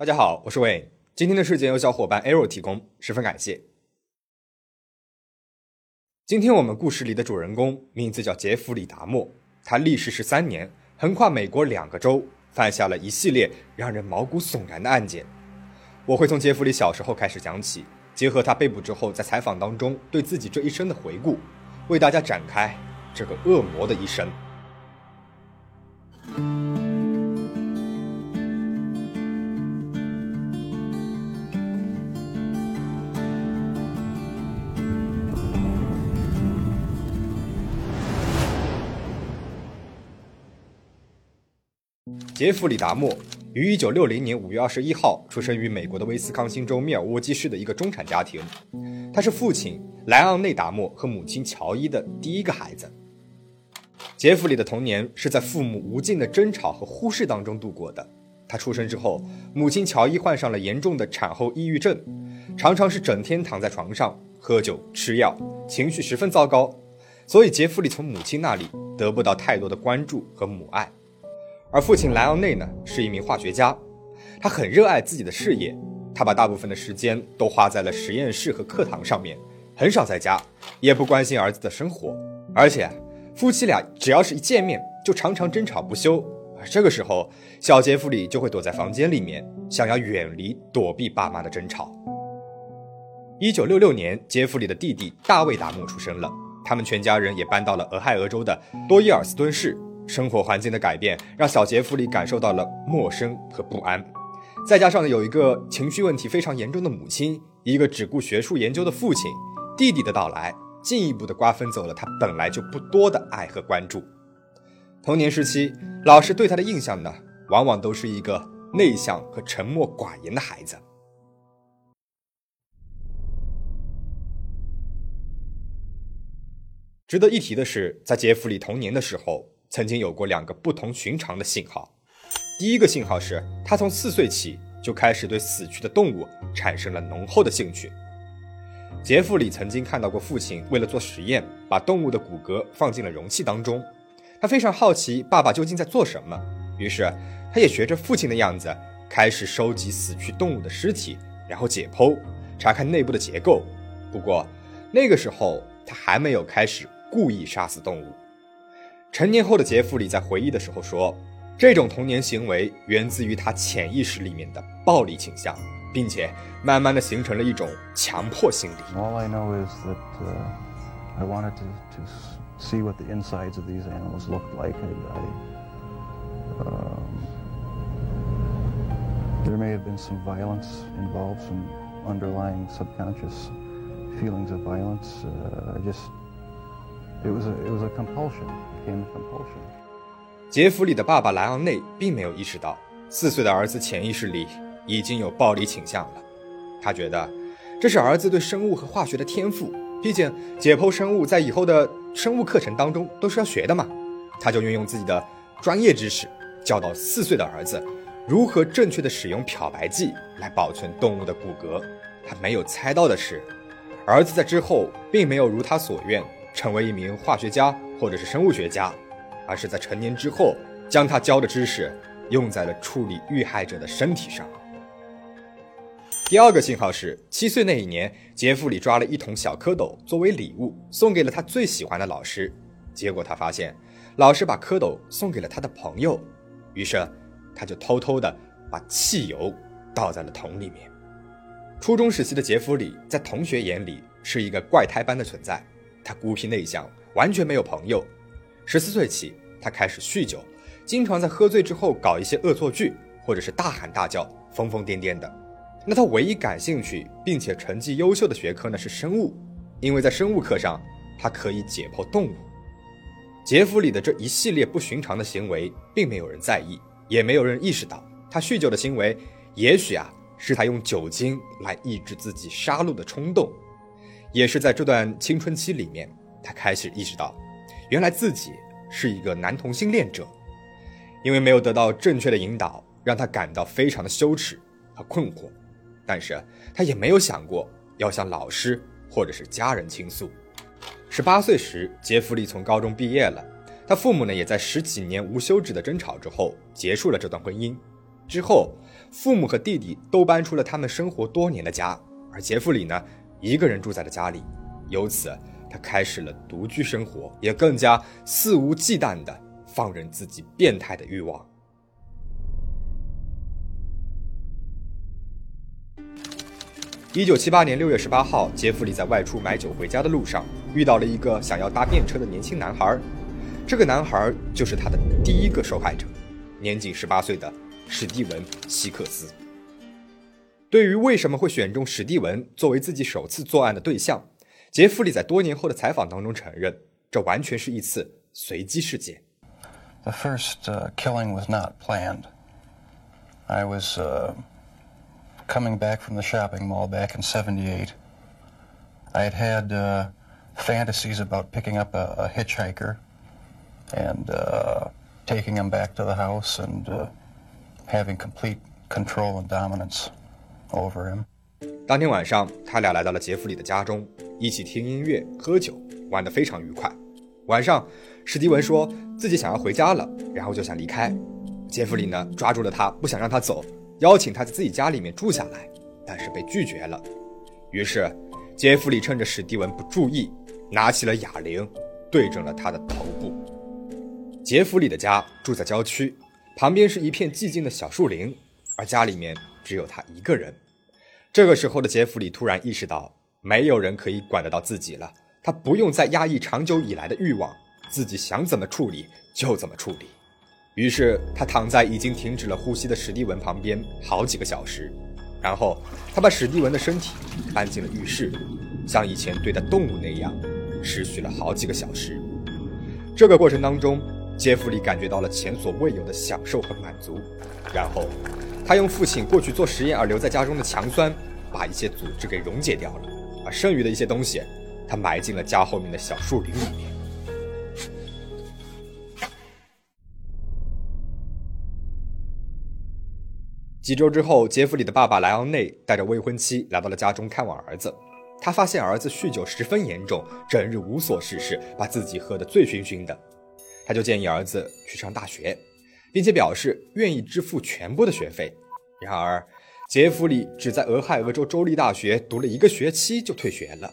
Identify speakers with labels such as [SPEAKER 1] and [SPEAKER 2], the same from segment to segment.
[SPEAKER 1] 大家好，我是 Wayne。今天的事件由小伙伴 Arrow 提供，十分感谢。今天我们故事里的主人公名字叫杰弗里·达莫，他历时十三年，横跨美国两个州，犯下了一系列让人毛骨悚然的案件。我会从杰弗里小时候开始讲起，结合他被捕之后在采访当中对自己这一生的回顾，为大家展开这个恶魔的一生。杰弗里·达莫于1960年5月21号出生于美国的威斯康星州密尔沃基市的一个中产家庭。他是父亲莱昂内·达莫和母亲乔伊的第一个孩子。杰弗里的童年是在父母无尽的争吵和忽视当中度过的。他出生之后，母亲乔伊患上了严重的产后抑郁症，常常是整天躺在床上喝酒吃药，情绪十分糟糕。所以杰弗里从母亲那里得不到太多的关注和母爱。而父亲莱昂内呢，是一名化学家，他很热爱自己的事业，他把大部分的时间都花在了实验室和课堂上面，很少在家，也不关心儿子的生活。而且，夫妻俩只要是一见面，就常常争吵不休。而这个时候，小杰弗里就会躲在房间里面，想要远离、躲避爸妈的争吵。一九六六年，杰弗里的弟弟大卫·达莫出生了，他们全家人也搬到了俄亥俄州的多伊尔斯敦市。生活环境的改变让小杰弗里感受到了陌生和不安，再加上有一个情绪问题非常严重的母亲，一个只顾学术研究的父亲，弟弟的到来进一步的瓜分走了他本来就不多的爱和关注。童年时期，老师对他的印象呢，往往都是一个内向和沉默寡言的孩子。值得一提的是，在杰弗里童年的时候。曾经有过两个不同寻常的信号。第一个信号是他从四岁起就开始对死去的动物产生了浓厚的兴趣。杰弗里曾经看到过父亲为了做实验，把动物的骨骼放进了容器当中。他非常好奇爸爸究竟在做什么，于是他也学着父亲的样子，开始收集死去动物的尸体，然后解剖，查看内部的结构。不过那个时候他还没有开始故意杀死动物。成年后的杰弗里在回忆的时候说：“这种童年行为源自于他潜意识里面的暴力倾向，并且慢慢的形成了一种强迫心理。”
[SPEAKER 2] All I know is that I wanted to to see what the insides of these animals looked like. I um there may have been some violence involved, some underlying subconscious feelings of violence. I just it was a it was a compulsion.
[SPEAKER 1] 杰弗里的爸爸莱昂内并没有意识到，四岁的儿子潜意识里已经有暴力倾向了。他觉得这是儿子对生物和化学的天赋，毕竟解剖生物在以后的生物课程当中都是要学的嘛。他就运用自己的专业知识，教导四岁的儿子如何正确的使用漂白剂来保存动物的骨骼。他没有猜到的是，儿子在之后并没有如他所愿。成为一名化学家或者是生物学家，而是在成年之后将他教的知识用在了处理遇害者的身体上。第二个信号是，七岁那一年，杰弗里抓了一桶小蝌蚪作为礼物送给了他最喜欢的老师，结果他发现老师把蝌蚪送给了他的朋友，于是他就偷偷的把汽油倒在了桶里面。初中时期的杰弗里在同学眼里是一个怪胎般的存在。他孤僻内向，完全没有朋友。十四岁起，他开始酗酒，经常在喝醉之后搞一些恶作剧，或者是大喊大叫、疯疯癫癫的。那他唯一感兴趣并且成绩优秀的学科呢是生物，因为在生物课上，他可以解剖动物。杰弗里的这一系列不寻常的行为，并没有人在意，也没有人意识到他酗酒的行为，也许啊是他用酒精来抑制自己杀戮的冲动。也是在这段青春期里面，他开始意识到，原来自己是一个男同性恋者，因为没有得到正确的引导，让他感到非常的羞耻和困惑。但是他也没有想过要向老师或者是家人倾诉。十八岁时，杰弗里从高中毕业了，他父母呢也在十几年无休止的争吵之后结束了这段婚姻。之后，父母和弟弟都搬出了他们生活多年的家，而杰弗里呢，一个人住在了家里。由此，他开始了独居生活，也更加肆无忌惮地放任自己变态的欲望。一九七八年六月十八号，杰弗里在外出买酒回家的路上，遇到了一个想要搭便车的年轻男孩。这个男孩就是他的第一个受害者，年仅十八岁的史蒂文·希克斯。对于为什么会选中史蒂文作为自己首次作案的对象，杰弗里在多年后的采访当中承认，这完全是一次随机事件。
[SPEAKER 2] The first uh, killing was not planned. I was uh, coming back from the shopping mall back in '78. I had had uh, fantasies about picking up a, a hitchhiker and uh, taking him back to the house and uh, having complete control and dominance Over him.
[SPEAKER 1] 当天晚上，他俩来到了杰弗里的家中，一起听音乐、喝酒，玩得非常愉快。晚上，史蒂文说自己想要回家了，然后就想离开。杰弗里呢，抓住了他，不想让他走，邀请他在自己家里面住下来，但是被拒绝了。于是，杰弗里趁着史蒂文不注意，拿起了哑铃，对准了他的头部。杰弗里的家住在郊区，旁边是一片寂静的小树林，而家里面只有他一个人。这个时候的杰弗里突然意识到，没有人可以管得到自己了，他不用再压抑长久以来的欲望，自己想怎么处理就怎么处理。于是他躺在已经停止了呼吸的史蒂文旁边好几个小时，然后他把史蒂文的身体搬进了浴室，像以前对待动物那样，持续了好几个小时。这个过程当中。杰弗里感觉到了前所未有的享受和满足，然后他用父亲过去做实验而留在家中的强酸，把一些组织给溶解掉了，而剩余的一些东西，他埋进了家后面的小树林里面。几周之后，杰弗里的爸爸莱昂内带着未婚妻来到了家中看望儿子，他发现儿子酗酒十分严重，整日无所事事，把自己喝得醉醺醺的。他就建议儿子去上大学，并且表示愿意支付全部的学费。然而，杰弗里只在俄亥俄州州立大学读了一个学期就退学了。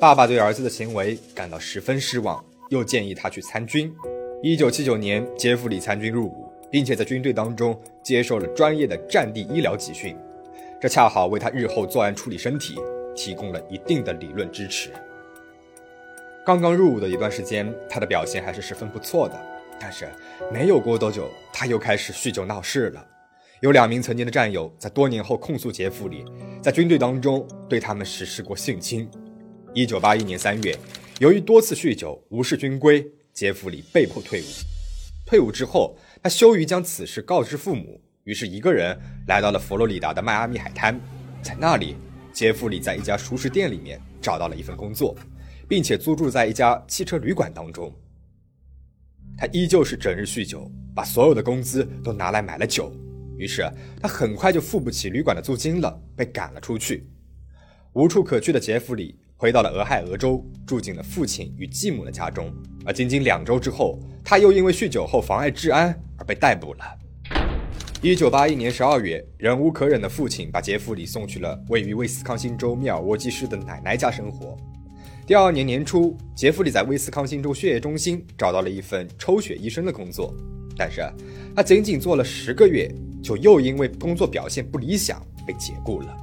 [SPEAKER 1] 爸爸对儿子的行为感到十分失望，又建议他去参军。一九七九年，杰弗里参军入伍，并且在军队当中接受了专业的战地医疗集训，这恰好为他日后作案处理身体提供了一定的理论支持。刚刚入伍的一段时间，他的表现还是十分不错的。但是没有过多久，他又开始酗酒闹事了。有两名曾经的战友在多年后控诉杰弗里，在军队当中对他们实施过性侵。一九八一年三月，由于多次酗酒无视军规，杰弗里被迫退伍。退伍之后，他羞于将此事告知父母，于是一个人来到了佛罗里达的迈阿密海滩。在那里，杰弗里在一家熟食店里面找到了一份工作。并且租住在一家汽车旅馆当中。他依旧是整日酗酒，把所有的工资都拿来买了酒。于是他很快就付不起旅馆的租金了，被赶了出去。无处可去的杰弗里回到了俄亥俄州，住进了父亲与继母的家中。而仅仅两周之后，他又因为酗酒后妨碍治安而被逮捕了。一九八一年十二月，忍无可忍的父亲把杰弗里送去了位于威斯康星州密尔沃基市的奶奶家生活。第二年年初，杰弗里在威斯康星州血液中心找到了一份抽血医生的工作，但是他仅仅做了十个月，就又因为工作表现不理想被解雇了。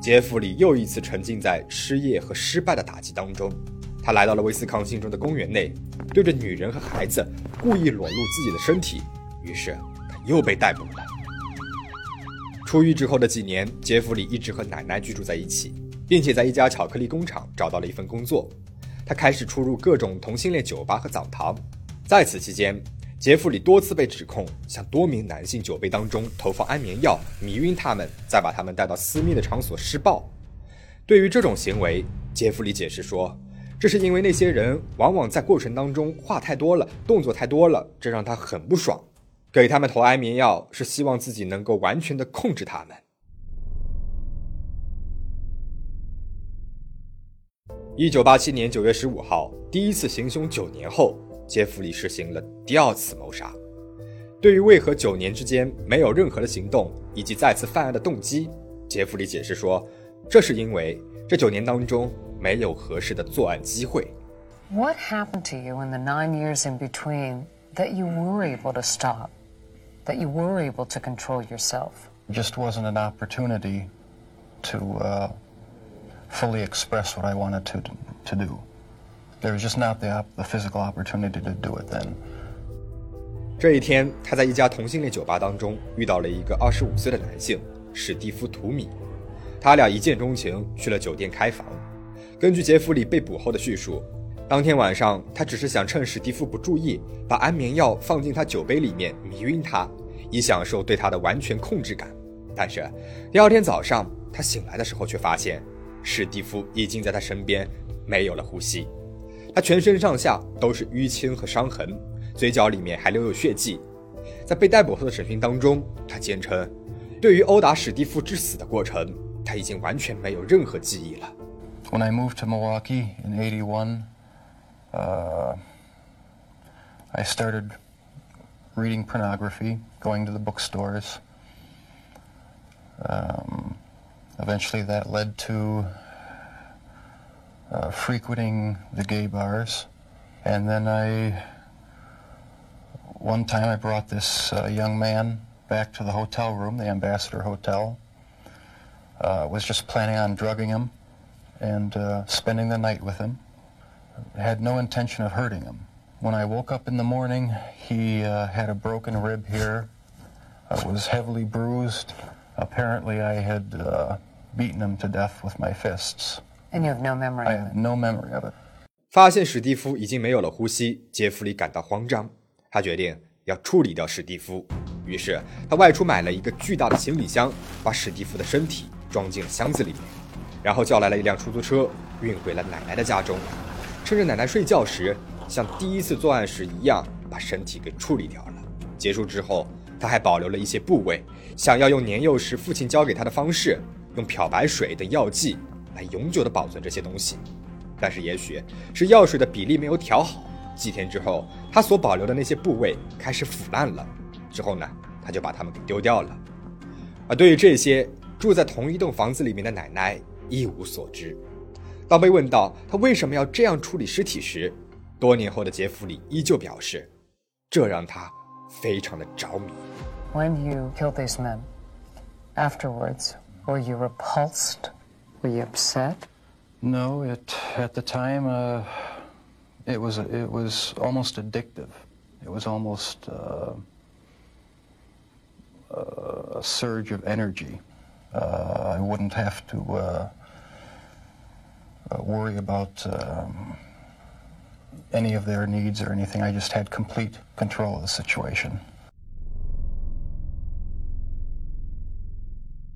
[SPEAKER 1] 杰弗里又一次沉浸在失业和失败的打击当中，他来到了威斯康星州的公园内，对着女人和孩子故意裸露自己的身体，于是他又被逮捕了。出狱之后的几年，杰弗里一直和奶奶居住在一起。并且在一家巧克力工厂找到了一份工作，他开始出入各种同性恋酒吧和澡堂。在此期间，杰弗里多次被指控向多名男性酒杯当中投放安眠药，迷晕他们，再把他们带到私密的场所施暴。对于这种行为，杰弗里解释说，这是因为那些人往往在过程当中话太多了，动作太多了，这让他很不爽。给他们投安眠药是希望自己能够完全的控制他们。一九八七年九月十五号，第一次行凶九年后，杰弗里实行了第二次谋杀。对于为何九年之间没有任何的行动以及再次犯案的动机，杰弗里解释说，这是因为这九年当中没有合适的作案机会。
[SPEAKER 3] What happened to you in the nine years in between that you were able to stop, that you were able to control yourself?
[SPEAKER 2] Just wasn't an opportunity to uh, fully express what I wanted to to do. There was just not the op- the physical opportunity to do it then.
[SPEAKER 1] 这一天，他在一家同性恋酒吧当中遇到了一个二十五岁的男性史蒂夫·图米，他俩一见钟情，去了酒店开房。根据杰弗里被捕后的叙述，当天晚上他只是想趁史蒂夫不注意，把安眠药放进他酒杯里面迷晕他，以享受对他的完全控制感。但是第二天早上他醒来的时候，却发现史蒂夫已经在他身边没有了呼吸，他全身上下都是淤青和伤痕。嘴角里面还留有血迹，在被逮捕后的审讯当中，他坚称，对于殴打史蒂夫致死的过程，他已经完全没有任何记忆了。
[SPEAKER 2] When I moved to Milwaukee in '81, uh, I started reading pornography, going to the bookstores. Um, eventually, that led to uh, frequenting the gay bars, and then I one time I brought this uh, young man back to the hotel room, the Ambassador Hotel. Uh, was just planning on drugging him and uh, spending the night with him. Had no intention of hurting him. When I woke up in the morning, he uh, had a broken rib here, was heavily bruised. Apparently, I had uh, beaten him to death with my fists.
[SPEAKER 3] And you have no memory
[SPEAKER 2] I have no memory of it.
[SPEAKER 1] 发现史蒂夫已经没有了呼吸，杰弗里感到慌张，他决定要处理掉史蒂夫。于是他外出买了一个巨大的行李箱，把史蒂夫的身体装进了箱子里面，然后叫来了一辆出租车，运回了奶奶的家中。趁着奶奶睡觉时，像第一次作案时一样，把身体给处理掉了。结束之后，他还保留了一些部位，想要用年幼时父亲教给他的方式，用漂白水等药剂来永久的保存这些东西。但是也许是药水的比例没有调好，几天之后，他所保留的那些部位开始腐烂了。之后呢，他就把它们给丢掉了。而对于这些住在同一栋房子里面的奶奶一无所知。当被问到他为什么要这样处理尸体时，多年后的杰弗里依旧表示，这让他非常的着迷。
[SPEAKER 3] When you kill these men, afterwards, were you repulsed? Were you upset?
[SPEAKER 2] No, it at the time uh, it was it was almost addictive. It was almost uh, a surge of energy. Uh, I wouldn't have to uh, uh, worry about um, any of their needs or anything. I just had complete control of the situation.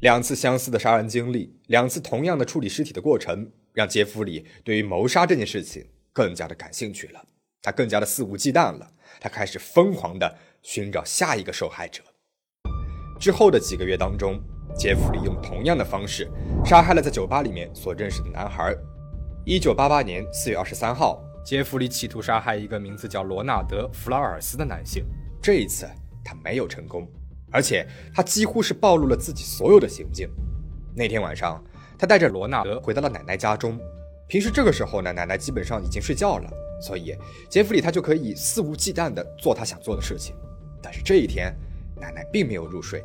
[SPEAKER 1] 两次相似的杀人经历，两次同样的处理尸体的过程，让杰弗里对于谋杀这件事情更加的感兴趣了。他更加的肆无忌惮了，他开始疯狂的寻找下一个受害者。之后的几个月当中，杰弗里用同样的方式杀害了在酒吧里面所认识的男孩。一九八八年四月二十三号，杰弗里企图杀害一个名字叫罗纳德·弗劳尔斯的男性，这一次他没有成功。而且他几乎是暴露了自己所有的行径。那天晚上，他带着罗纳德回到了奶奶家中。平时这个时候呢，奶奶基本上已经睡觉了，所以杰弗里他就可以肆无忌惮地做他想做的事情。但是这一天，奶奶并没有入睡，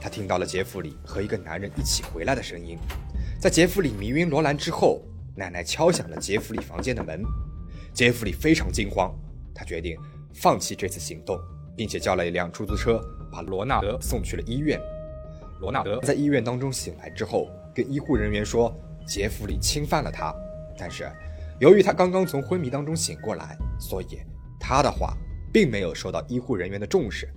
[SPEAKER 1] 她听到了杰弗里和一个男人一起回来的声音。在杰弗里迷晕罗兰之后，奶奶敲响了杰弗里房间的门。杰弗里非常惊慌，他决定放弃这次行动，并且叫了一辆出租车。把罗纳德送去了医院。罗纳德在医院当中醒来之后，跟医护人员说杰弗里侵犯了他，但是由于他刚刚从昏迷当中醒过来，所以他的话并没有受到医护人员的重视。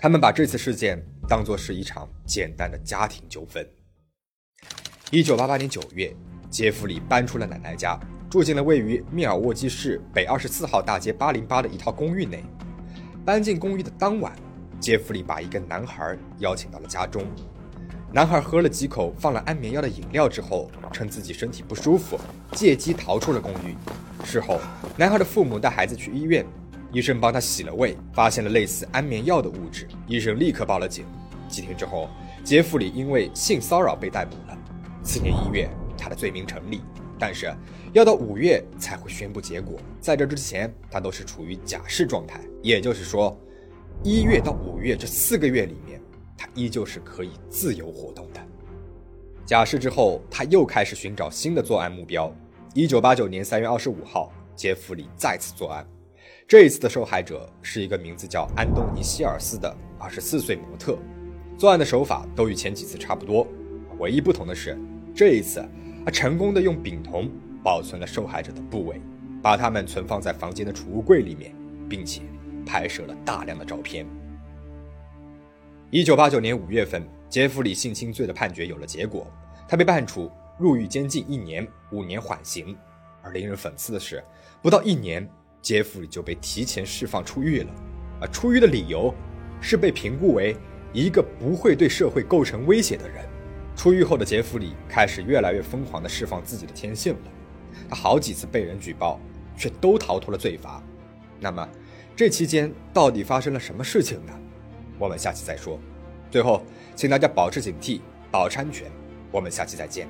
[SPEAKER 1] 他们把这次事件当作是一场简单的家庭纠纷。一九八八年九月，杰弗里搬出了奶奶家，住进了位于密尔沃基市北二十四号大街八零八的一套公寓内。搬进公寓的当晚。杰弗里把一个男孩邀请到了家中，男孩喝了几口放了安眠药的饮料之后，称自己身体不舒服，借机逃出了公寓。事后，男孩的父母带孩子去医院，医生帮他洗了胃，发现了类似安眠药的物质，医生立刻报了警。几天之后，杰弗里因为性骚扰被逮捕了。次年一月，他的罪名成立，但是要到五月才会宣布结果。在这之前，他都是处于假释状态，也就是说，一月到五月这四个月里面，他依旧是可以自由活动的。假释之后，他又开始寻找新的作案目标。一九八九年三月二十五号，杰弗里再次作案。这一次的受害者是一个名字叫安东尼·希尔斯的二十四岁模特。作案的手法都与前几次差不多，唯一不同的是，这一次他成功的用丙酮保存了受害者的部位，把它们存放在房间的储物柜里面，并且拍摄了大量的照片。一九八九年五月份，杰弗里性侵罪的判决有了结果，他被判处入狱监禁一年，五年缓刑。而令人讽刺的是，不到一年。杰弗里就被提前释放出狱了，而出狱的理由是被评估为一个不会对社会构成威胁的人。出狱后的杰弗里开始越来越疯狂地释放自己的天性了，他好几次被人举报，却都逃脱了罪罚。那么，这期间到底发生了什么事情呢？我们下期再说。最后，请大家保持警惕，保持安全。我们下期再见。